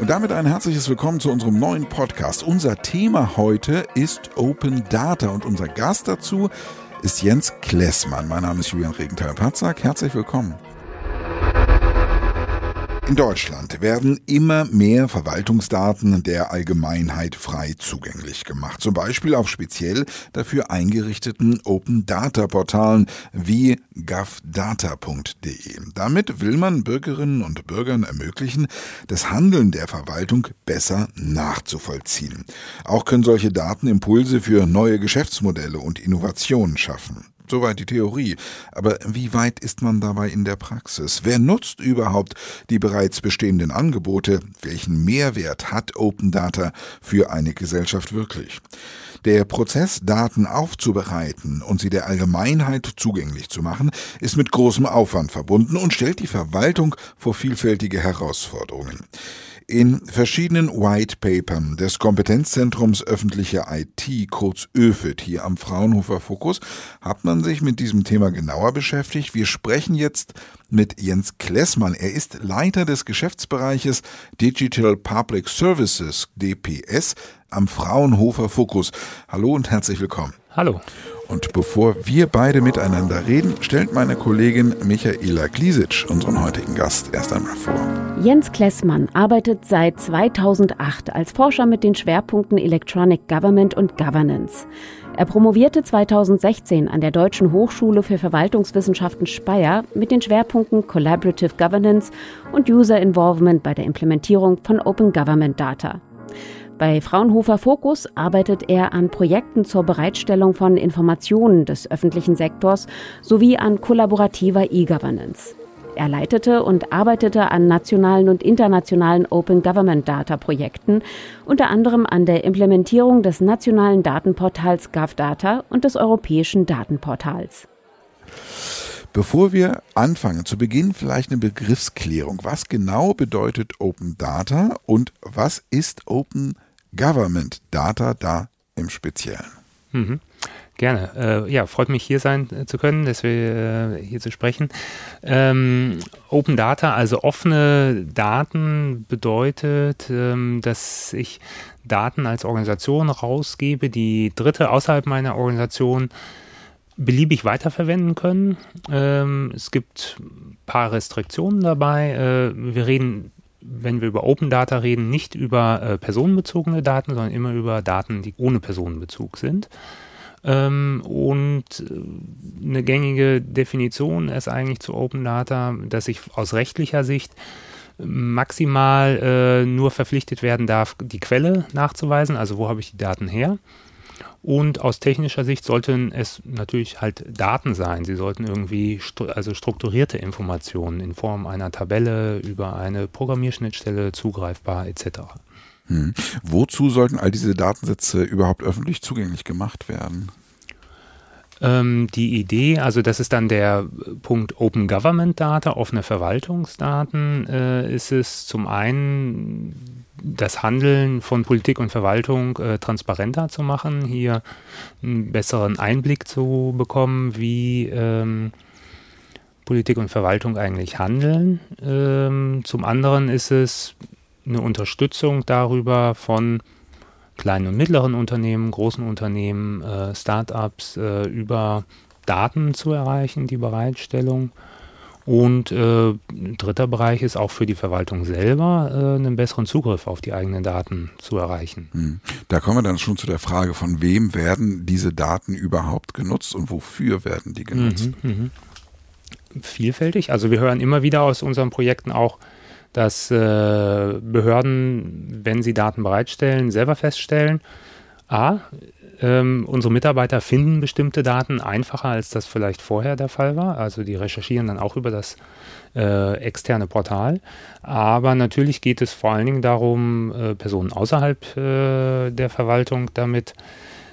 Und damit ein herzliches Willkommen zu unserem neuen Podcast. Unser Thema heute ist Open Data und unser Gast dazu ist Jens Klessmann. Mein Name ist Julian Regenthal-Patzak. Herzlich willkommen. In Deutschland werden immer mehr Verwaltungsdaten der Allgemeinheit frei zugänglich gemacht, zum Beispiel auf speziell dafür eingerichteten Open Data Portalen wie govdata.de. Damit will man Bürgerinnen und Bürgern ermöglichen, das Handeln der Verwaltung besser nachzuvollziehen. Auch können solche Daten Impulse für neue Geschäftsmodelle und Innovationen schaffen. Soweit die Theorie. Aber wie weit ist man dabei in der Praxis? Wer nutzt überhaupt die bereits bestehenden Angebote? Welchen Mehrwert hat Open Data für eine Gesellschaft wirklich? Der Prozess, Daten aufzubereiten und sie der Allgemeinheit zugänglich zu machen, ist mit großem Aufwand verbunden und stellt die Verwaltung vor vielfältige Herausforderungen. In verschiedenen White Papern des Kompetenzzentrums öffentliche IT, kurz ÖFIT, hier am Fraunhofer Fokus, hat man sich mit diesem Thema genauer beschäftigt. Wir sprechen jetzt mit Jens Klessmann. Er ist Leiter des Geschäftsbereiches Digital Public Services, DPS, am Fraunhofer Fokus. Hallo und herzlich willkommen. Hallo. Und bevor wir beide miteinander reden, stellt meine Kollegin Michaela Glisic unseren heutigen Gast erst einmal vor. Jens Klessmann arbeitet seit 2008 als Forscher mit den Schwerpunkten Electronic Government und Governance. Er promovierte 2016 an der Deutschen Hochschule für Verwaltungswissenschaften Speyer mit den Schwerpunkten Collaborative Governance und User Involvement bei der Implementierung von Open Government Data. Bei Fraunhofer Fokus arbeitet er an Projekten zur Bereitstellung von Informationen des öffentlichen Sektors sowie an kollaborativer E-Governance. Er leitete und arbeitete an nationalen und internationalen Open Government Data Projekten, unter anderem an der Implementierung des nationalen Datenportals GovData und des europäischen Datenportals. Bevor wir anfangen, zu Beginn vielleicht eine Begriffsklärung. Was genau bedeutet Open Data und was ist Open Government Data da im Speziellen? Mhm. Gerne. Äh, ja, freut mich hier sein äh, zu können, dass wir äh, hier zu sprechen. Ähm, Open Data, also offene Daten, bedeutet, ähm, dass ich Daten als Organisation rausgebe, die Dritte außerhalb meiner Organisation beliebig weiterverwenden können. Ähm, es gibt ein paar Restriktionen dabei. Äh, wir reden, wenn wir über Open Data reden, nicht über äh, personenbezogene Daten, sondern immer über Daten, die ohne Personenbezug sind. Ähm, und äh, eine gängige Definition ist eigentlich zu Open Data, dass ich aus rechtlicher Sicht maximal äh, nur verpflichtet werden darf, die Quelle nachzuweisen, also wo habe ich die Daten her. Und aus technischer Sicht sollten es natürlich halt Daten sein. Sie sollten irgendwie stru also strukturierte Informationen in Form einer Tabelle über eine Programmierschnittstelle zugreifbar etc. Hm. Wozu sollten all diese Datensätze überhaupt öffentlich zugänglich gemacht werden? Ähm, die Idee, also das ist dann der Punkt Open Government Data, offene Verwaltungsdaten, äh, ist es zum einen das Handeln von Politik und Verwaltung äh, transparenter zu machen, hier einen besseren Einblick zu bekommen, wie ähm, Politik und Verwaltung eigentlich handeln. Ähm, zum anderen ist es eine Unterstützung darüber von kleinen und mittleren Unternehmen, großen Unternehmen, äh, Startups äh, über Daten zu erreichen, die Bereitstellung. Und äh, dritter Bereich ist auch für die Verwaltung selber äh, einen besseren Zugriff auf die eigenen Daten zu erreichen. Hm. Da kommen wir dann schon zu der Frage, von wem werden diese Daten überhaupt genutzt und wofür werden die genutzt? Mhm, mh. Vielfältig. Also wir hören immer wieder aus unseren Projekten auch, dass äh, Behörden, wenn sie Daten bereitstellen, selber feststellen, a, ähm, unsere Mitarbeiter finden bestimmte Daten einfacher, als das vielleicht vorher der Fall war. Also die recherchieren dann auch über das äh, externe Portal. Aber natürlich geht es vor allen Dingen darum, äh, Personen außerhalb äh, der Verwaltung damit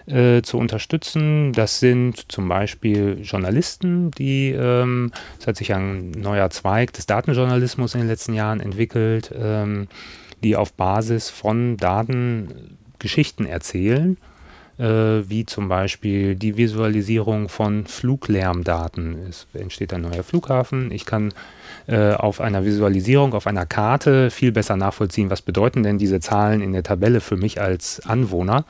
äh, zu unterstützen. Das sind zum Beispiel Journalisten, die, ähm, es hat sich ein neuer Zweig des Datenjournalismus in den letzten Jahren entwickelt, ähm, die auf Basis von Daten Geschichten erzählen äh, wie zum Beispiel die Visualisierung von Fluglärmdaten. Es entsteht ein neuer Flughafen. Ich kann äh, auf einer Visualisierung, auf einer Karte viel besser nachvollziehen, was bedeuten denn diese Zahlen in der Tabelle für mich als Anwohner,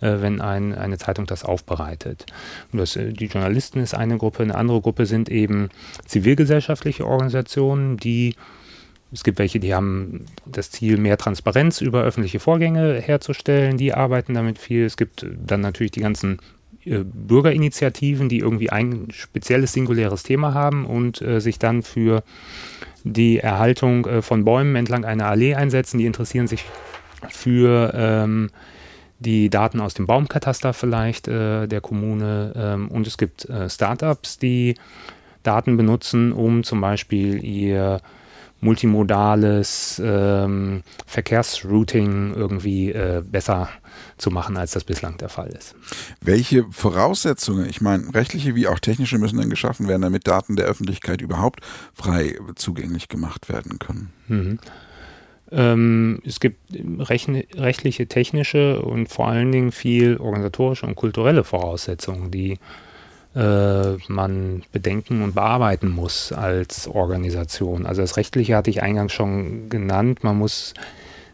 äh, wenn ein, eine Zeitung das aufbereitet. Das, äh, die Journalisten ist eine Gruppe, eine andere Gruppe sind eben zivilgesellschaftliche Organisationen, die es gibt welche, die haben das Ziel, mehr Transparenz über öffentliche Vorgänge herzustellen. Die arbeiten damit viel. Es gibt dann natürlich die ganzen äh, Bürgerinitiativen, die irgendwie ein spezielles, singuläres Thema haben und äh, sich dann für die Erhaltung äh, von Bäumen entlang einer Allee einsetzen. Die interessieren sich für ähm, die Daten aus dem Baumkataster vielleicht äh, der Kommune. Ähm, und es gibt äh, Startups, die Daten benutzen, um zum Beispiel ihr multimodales ähm, Verkehrsrouting irgendwie äh, besser zu machen, als das bislang der Fall ist. Welche Voraussetzungen, ich meine, rechtliche wie auch technische müssen dann geschaffen werden, damit Daten der Öffentlichkeit überhaupt frei zugänglich gemacht werden können? Mhm. Ähm, es gibt rechtliche, technische und vor allen Dingen viel organisatorische und kulturelle Voraussetzungen, die äh, man bedenken und bearbeiten muss als Organisation. Also das Rechtliche hatte ich eingangs schon genannt. Man muss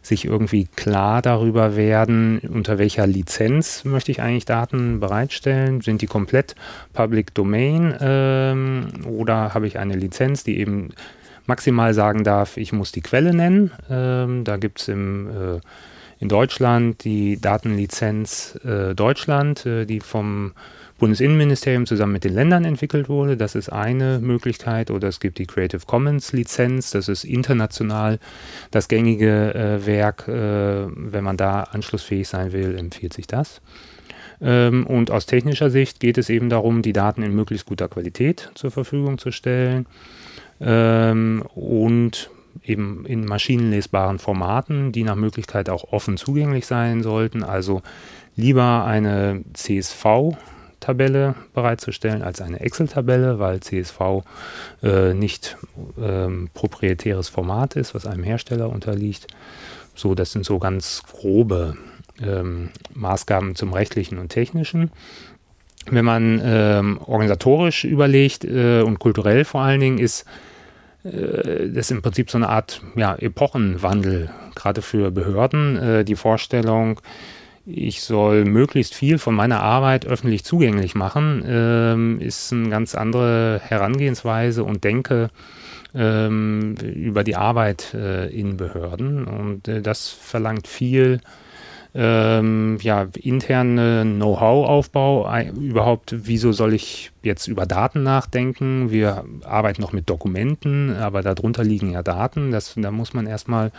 sich irgendwie klar darüber werden, unter welcher Lizenz möchte ich eigentlich Daten bereitstellen. Sind die komplett Public Domain ähm, oder habe ich eine Lizenz, die eben maximal sagen darf, ich muss die Quelle nennen. Ähm, da gibt es äh, in Deutschland die Datenlizenz äh, Deutschland, äh, die vom Bundesinnenministerium zusammen mit den Ländern entwickelt wurde. Das ist eine Möglichkeit. Oder es gibt die Creative Commons Lizenz. Das ist international das gängige äh, Werk. Äh, wenn man da anschlussfähig sein will, empfiehlt sich das. Ähm, und aus technischer Sicht geht es eben darum, die Daten in möglichst guter Qualität zur Verfügung zu stellen ähm, und eben in maschinenlesbaren Formaten, die nach Möglichkeit auch offen zugänglich sein sollten. Also lieber eine CSV Tabelle bereitzustellen als eine Excel-Tabelle, weil CSV äh, nicht ähm, proprietäres Format ist, was einem Hersteller unterliegt. So, das sind so ganz grobe ähm, Maßgaben zum rechtlichen und technischen. Wenn man ähm, organisatorisch überlegt äh, und kulturell vor allen Dingen, ist äh, das im Prinzip so eine Art ja, Epochenwandel, gerade für Behörden. Äh, die Vorstellung, ich soll möglichst viel von meiner Arbeit öffentlich zugänglich machen, ähm, ist eine ganz andere Herangehensweise und Denke ähm, über die Arbeit äh, in Behörden. Und äh, das verlangt viel ähm, ja, interne Know-how-Aufbau. Überhaupt, wieso soll ich jetzt über Daten nachdenken? Wir arbeiten noch mit Dokumenten, aber darunter liegen ja Daten. Das, da muss man erstmal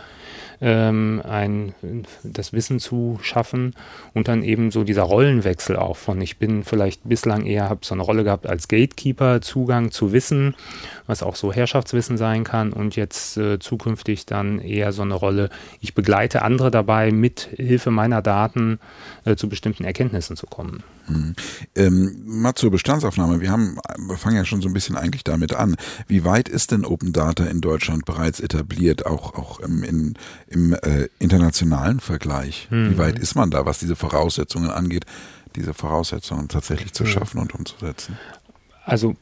ähm, das Wissen zu schaffen und dann eben so dieser Rollenwechsel auch von, ich bin vielleicht bislang eher, habe so eine Rolle gehabt als Gatekeeper, Zugang zu Wissen, was auch so Herrschaftswissen sein kann und jetzt äh, zukünftig dann eher so eine Rolle, ich begleite andere dabei, mit Hilfe meiner Daten äh, zu bestimmten Erkenntnissen zu kommen. Hm. Ähm, mal zur Bestandsaufnahme. Wir haben, wir fangen ja schon so ein bisschen eigentlich damit an. Wie weit ist denn Open Data in Deutschland bereits etabliert, auch, auch im, in, im äh, internationalen Vergleich? Mhm. Wie weit ist man da, was diese Voraussetzungen angeht, diese Voraussetzungen tatsächlich zu mhm. schaffen und umzusetzen? Also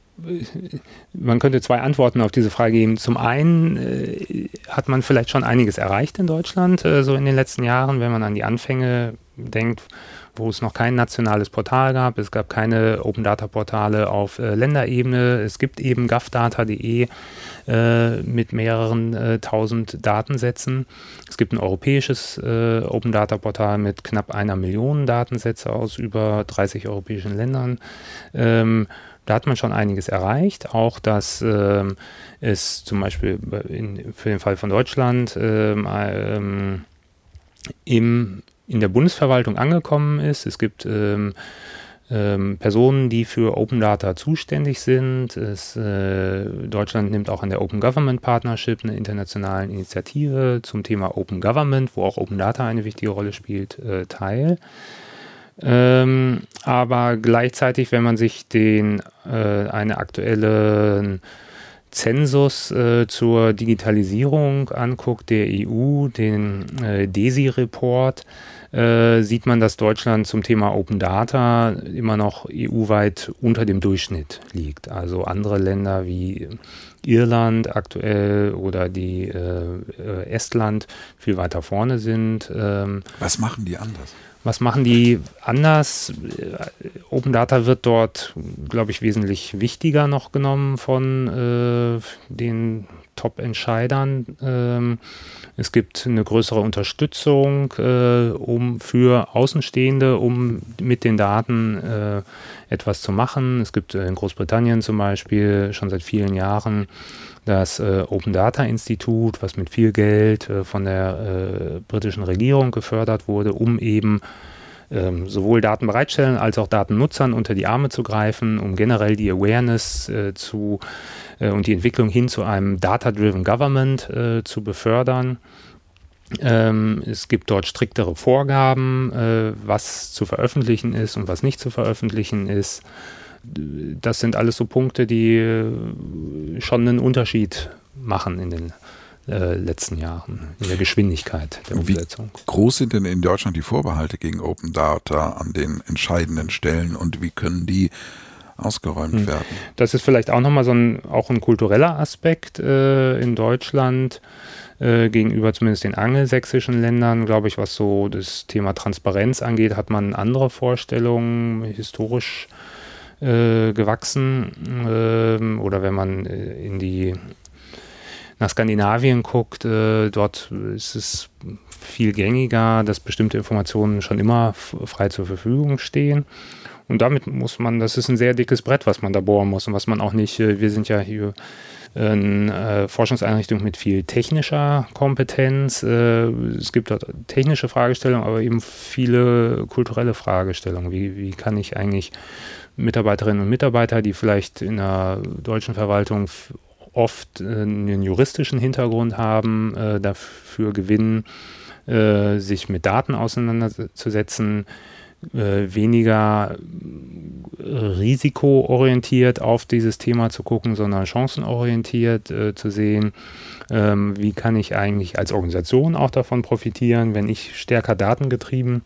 man könnte zwei Antworten auf diese Frage geben. Zum einen äh, hat man vielleicht schon einiges erreicht in Deutschland, äh, so in den letzten Jahren, wenn man an die Anfänge denkt, wo es noch kein nationales Portal gab. Es gab keine Open Data Portale auf äh, Länderebene. Es gibt eben gavdata.de äh, mit mehreren äh, tausend Datensätzen. Es gibt ein europäisches äh, Open Data Portal mit knapp einer Million Datensätze aus über 30 europäischen Ländern. Ähm, da hat man schon einiges erreicht. Auch, dass ähm, es zum Beispiel in, für den Fall von Deutschland ähm, ähm, im, in der Bundesverwaltung angekommen ist. Es gibt ähm, ähm, Personen, die für Open Data zuständig sind. Es, äh, Deutschland nimmt auch an der Open Government Partnership, einer internationalen Initiative zum Thema Open Government, wo auch Open Data eine wichtige Rolle spielt, äh, teil. Ähm, aber gleichzeitig, wenn man sich den äh, eine aktuelle Zensus äh, zur Digitalisierung anguckt, der EU, den äh, DESI-Report, äh, sieht man, dass Deutschland zum Thema Open Data immer noch EU-weit unter dem Durchschnitt liegt. Also andere Länder wie Irland aktuell oder die äh, äh Estland viel weiter vorne sind. Ähm, Was machen die anders? Was machen die anders? Open Data wird dort, glaube ich, wesentlich wichtiger noch genommen von äh, den Top-Entscheidern. Ähm, es gibt eine größere Unterstützung äh, um für Außenstehende, um mit den Daten äh, etwas zu machen. Es gibt in Großbritannien zum Beispiel schon seit vielen Jahren das äh, Open Data Institut, was mit viel Geld äh, von der äh, britischen Regierung gefördert wurde, um eben ähm, sowohl Daten bereitstellen als auch Datennutzern unter die Arme zu greifen, um generell die Awareness äh, zu äh, und die Entwicklung hin zu einem Data-Driven Government äh, zu befördern. Ähm, es gibt dort striktere Vorgaben, was zu veröffentlichen ist und was nicht zu veröffentlichen ist das sind alles so Punkte, die äh, schon einen Unterschied machen in den äh, letzten Jahren, in der Geschwindigkeit der Umsetzung. Wie groß sind denn in Deutschland die Vorbehalte gegen Open Data an den entscheidenden Stellen und wie können die ausgeräumt hm. werden? Das ist vielleicht auch nochmal so ein, auch ein kultureller Aspekt äh, in Deutschland äh, gegenüber zumindest den angelsächsischen Ländern, glaube ich, was so das Thema Transparenz angeht, hat man andere Vorstellungen historisch äh, gewachsen. Ähm, oder wenn man äh, in die nach Skandinavien guckt, äh, dort ist es viel gängiger, dass bestimmte Informationen schon immer frei zur Verfügung stehen. Und damit muss man, das ist ein sehr dickes Brett, was man da bohren muss und was man auch nicht, äh, wir sind ja hier eine äh, Forschungseinrichtung mit viel technischer Kompetenz. Äh, es gibt dort technische Fragestellungen, aber eben viele kulturelle Fragestellungen. Wie, wie kann ich eigentlich Mitarbeiterinnen und Mitarbeiter, die vielleicht in der deutschen Verwaltung oft äh, einen juristischen Hintergrund haben, äh, dafür gewinnen, äh, sich mit Daten auseinanderzusetzen, weniger risikoorientiert auf dieses Thema zu gucken, sondern chancenorientiert äh, zu sehen, ähm, wie kann ich eigentlich als Organisation auch davon profitieren, wenn ich stärker datengetrieben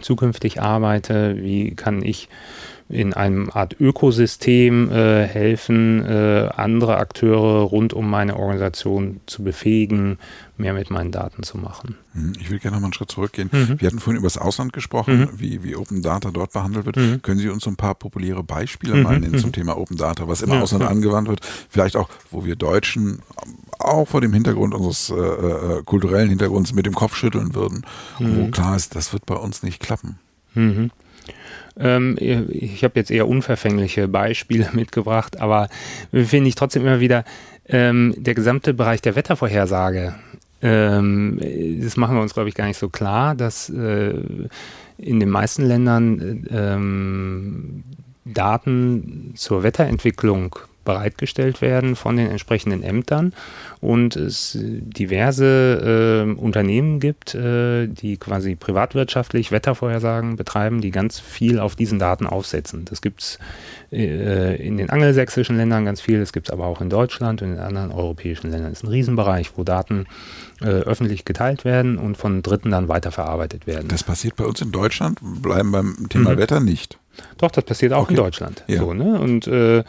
zukünftig arbeite, wie kann ich in einem Art Ökosystem äh, helfen, äh, andere Akteure rund um meine Organisation zu befähigen, mehr mit meinen Daten zu machen. Hm, ich will gerne noch mal einen Schritt zurückgehen. Mhm. Wir hatten vorhin über das Ausland gesprochen, mhm. wie, wie Open Data dort behandelt wird. Mhm. Können Sie uns so ein paar populäre Beispiele mhm. mal nennen zum mhm. Thema Open Data, was im Ausland angewandt wird? Vielleicht auch, wo wir Deutschen auch vor dem Hintergrund unseres äh, äh kulturellen Hintergrunds mit dem Kopf schütteln würden, wo mhm. klar ist, das wird bei uns nicht klappen. Ähm, ich habe jetzt eher unverfängliche Beispiele mitgebracht, aber finde ich trotzdem immer wieder, ähm, der gesamte Bereich der Wettervorhersage, ähm, das machen wir uns, glaube ich, gar nicht so klar, dass äh, in den meisten Ländern ähm, Daten zur Wetterentwicklung bereitgestellt werden von den entsprechenden Ämtern und es diverse äh, Unternehmen gibt, äh, die quasi privatwirtschaftlich Wettervorhersagen betreiben, die ganz viel auf diesen Daten aufsetzen. Das gibt es äh, in den angelsächsischen Ländern ganz viel, das gibt es aber auch in Deutschland und in anderen europäischen Ländern. Das ist ein Riesenbereich, wo Daten äh, öffentlich geteilt werden und von Dritten dann weiterverarbeitet werden. Das passiert bei uns in Deutschland, bleiben beim Thema mhm. Wetter nicht. Doch, das passiert auch okay. in Deutschland. Ja. So, ne? Und äh,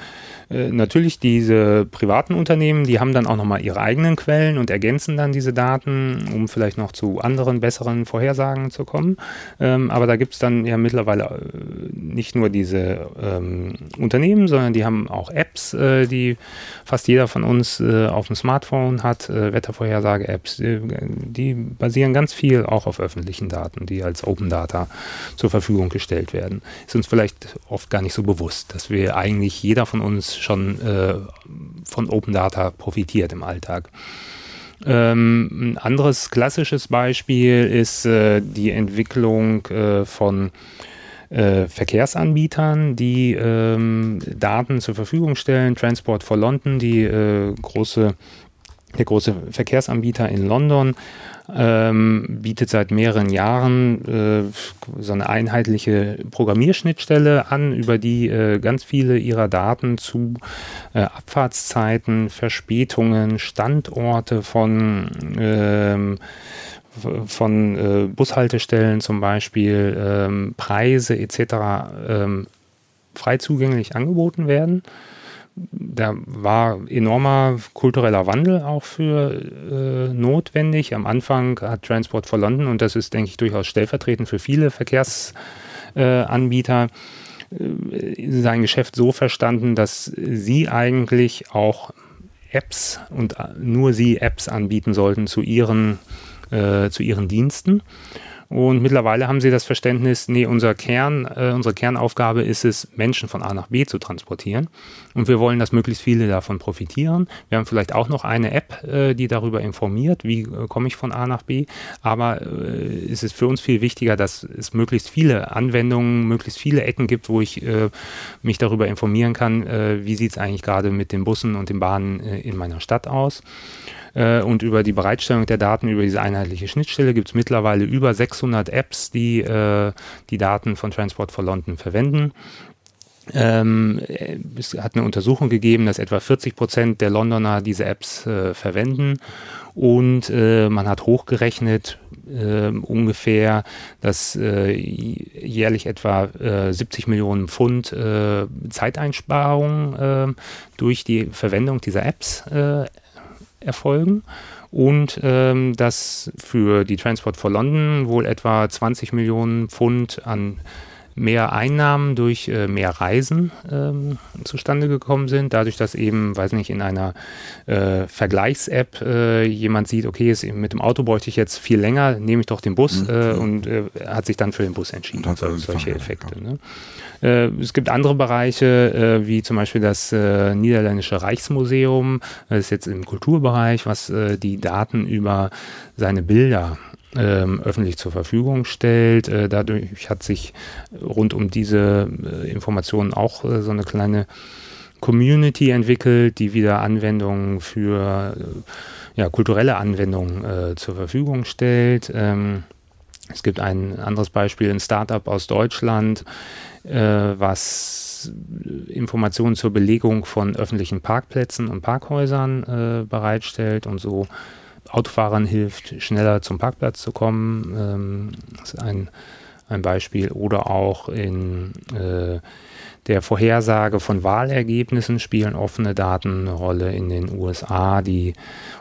äh, natürlich diese privaten Unternehmen, die haben dann auch nochmal ihre eigenen Quellen und ergänzen dann diese Daten, um vielleicht noch zu anderen, besseren Vorhersagen zu kommen. Ähm, aber da gibt es dann ja mittlerweile äh, nicht nur diese ähm, Unternehmen, sondern die haben auch Apps, äh, die fast jeder von uns äh, auf dem Smartphone hat, äh, Wettervorhersage-Apps. Die, die basieren ganz viel auch auf öffentlichen Daten, die als Open Data zur Verfügung gestellt werden. Ist uns vielleicht oft gar nicht so bewusst, dass wir eigentlich jeder von uns schon äh, von Open Data profitiert im Alltag. Ähm, ein anderes klassisches Beispiel ist äh, die Entwicklung äh, von äh, Verkehrsanbietern, die ähm, Daten zur Verfügung stellen. Transport for London, die äh, große der große Verkehrsanbieter in London, ähm, bietet seit mehreren Jahren äh, so eine einheitliche Programmierschnittstelle an, über die äh, ganz viele ihrer Daten zu äh, Abfahrtszeiten, Verspätungen, Standorte von ähm, von äh, Bushaltestellen zum Beispiel, ähm, Preise etc. Ähm, frei zugänglich angeboten werden da war enormer kultureller Wandel auch für äh, notwendig. Am Anfang hat Transport for London, und das ist, denke ich, durchaus stellvertretend für viele Verkehrsanbieter, äh, sein Geschäft so verstanden, dass sie eigentlich auch Apps und nur sie Apps anbieten sollten zu ihren, äh, zu ihren Diensten. Und mittlerweile haben sie das Verständnis, nee, unser Kern, äh, unsere Kernaufgabe ist es, Menschen von A nach B zu transportieren. Und wir wollen, dass möglichst viele davon profitieren. Wir haben vielleicht auch noch eine App, äh, die darüber informiert, wie äh, komme ich von A nach B. Aber äh, es ist für uns viel wichtiger, dass es möglichst viele Anwendungen, möglichst viele Ecken gibt, wo ich äh, mich darüber informieren kann, äh, wie sieht es eigentlich gerade mit den Bussen und den Bahnen in meiner Stadt aus. Äh, und über die Bereitstellung der Daten über diese einheitliche Schnittstelle gibt es mittlerweile über 600 Apps, die äh, die Daten von Transport for London verwenden. Ähm, es hat eine Untersuchung gegeben, dass etwa 40 Prozent der Londoner diese Apps äh, verwenden und äh, man hat hochgerechnet äh, ungefähr, dass äh, jährlich etwa 70 Millionen Pfund Zeiteinsparung durch die Verwendung dieser Apps erfolgen. Und ähm, dass für die Transport for London wohl etwa 20 Millionen Pfund an mehr Einnahmen durch äh, mehr Reisen ähm, zustande gekommen sind. Dadurch, dass eben, weiß nicht, in einer äh, Vergleichs-App äh, jemand sieht, okay, ist, mit dem Auto bräuchte ich jetzt viel länger, nehme ich doch den Bus mhm. Äh, und äh, hat sich dann für den Bus entschieden. Und also solche Effekte. Ne? Äh, es gibt andere Bereiche, wie zum Beispiel das Niederländische Reichsmuseum, das ist jetzt im Kulturbereich, was die Daten über seine Bilder ähm, öffentlich zur Verfügung stellt. Äh, dadurch hat sich rund um diese äh, Informationen auch äh, so eine kleine Community entwickelt, die wieder Anwendungen für ja, kulturelle Anwendungen zur Verfügung stellt. Ähm, es gibt ein anderes Beispiel, ein Startup aus Deutschland, was Informationen zur Belegung von öffentlichen Parkplätzen und Parkhäusern bereitstellt und so Autofahrern hilft, schneller zum Parkplatz zu kommen. Ähm, das ist ein, ein Beispiel. Oder auch in äh, der Vorhersage von Wahlergebnissen spielen offene Daten eine Rolle in den USA. Die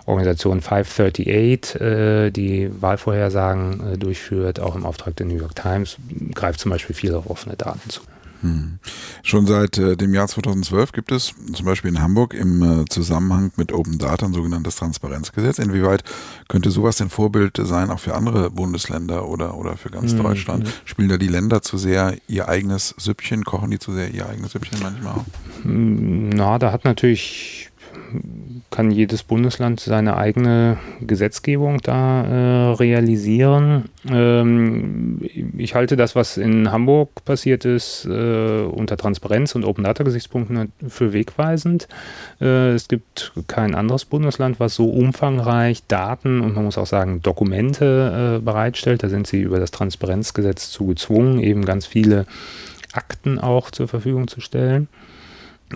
Organisation 538, äh, die Wahlvorhersagen äh, durchführt, auch im Auftrag der New York Times, greift zum Beispiel viel auf offene Daten zu. Hm. Schon seit äh, dem Jahr 2012 gibt es zum Beispiel in Hamburg im äh, Zusammenhang mit Open Data ein sogenanntes Transparenzgesetz. Inwieweit könnte sowas ein Vorbild sein, auch für andere Bundesländer oder, oder für ganz hm. Deutschland? Hm. Spielen da die Länder zu sehr ihr eigenes Süppchen? Kochen die zu sehr ihr eigenes Süppchen manchmal auch? Hm, na, da hat natürlich kann jedes Bundesland seine eigene Gesetzgebung da äh, realisieren. Ähm, ich halte das, was in Hamburg passiert ist, äh, unter Transparenz und Open Data Gesichtspunkten für wegweisend. Äh, es gibt kein anderes Bundesland, was so umfangreich Daten und man muss auch sagen Dokumente äh, bereitstellt. Da sind sie über das Transparenzgesetz zu gezwungen, eben ganz viele Akten auch zur Verfügung zu stellen.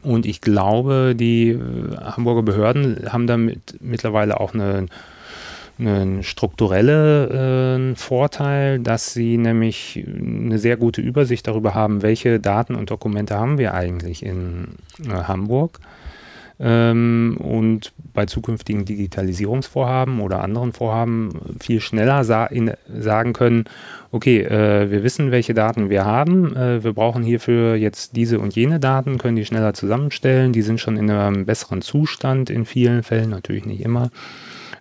Und ich glaube, die äh, Hamburger Behörden haben damit mittlerweile auch eine, einen strukturellen äh, Vorteil, dass sie nämlich eine sehr gute Übersicht darüber haben, welche Daten und Dokumente haben wir eigentlich in äh, Hamburg ähm, und bei zukünftigen Digitalisierungsvorhaben oder anderen Vorhaben viel schneller sa in, sagen können, okay, äh, wir wissen, welche Daten wir haben, äh, wir brauchen hierfür jetzt diese und jene Daten, können die schneller zusammenstellen, die sind schon in einem besseren Zustand in vielen Fällen, natürlich nicht immer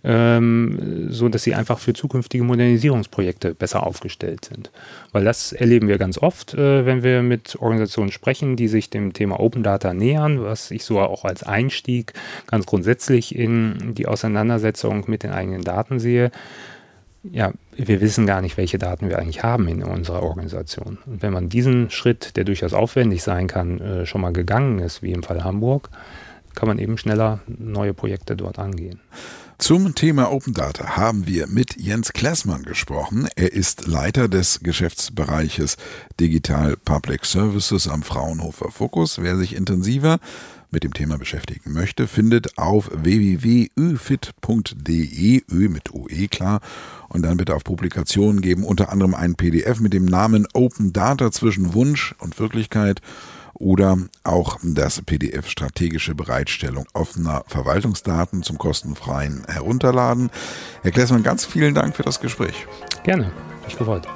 ähm, so dass sie einfach für zukünftige Modernisierungsprojekte besser aufgestellt sind. Weil das erleben wir ganz oft, äh, wenn wir mit Organisationen sprechen, die sich dem Thema Open Data nähern, was ich so auch als Einstieg ganz grundsätzlich in die Auseinandersetzung mit den eigenen Daten sehe ja, wir wissen gar nicht, welche Daten wir eigentlich haben in unserer Organisation. Und wenn man diesen Schritt, der durchaus aufwendig sein kann, äh, schon mal gegangen ist, wie im Fall Hamburg, kann man eben schneller neue Projekte dort angehen. Zum Thema Open Data haben wir mit Jens Klessmann gesprochen. Er ist Leiter des Geschäftsbereiches Digital Public Services am Fraunhofer Fokus. Wer sich intensiver mit dem Thema beschäftigen möchte, findet auf www.öfit.de, Ö mit OE klar, und dann bitte auf Publikationen geben, unter anderem ein PDF mit dem Namen Open Data zwischen Wunsch und Wirklichkeit oder auch das PDF strategische Bereitstellung offener Verwaltungsdaten zum kostenfreien Herunterladen. Herr Klessmann, ganz vielen Dank für das Gespräch. Gerne, mich gefreut.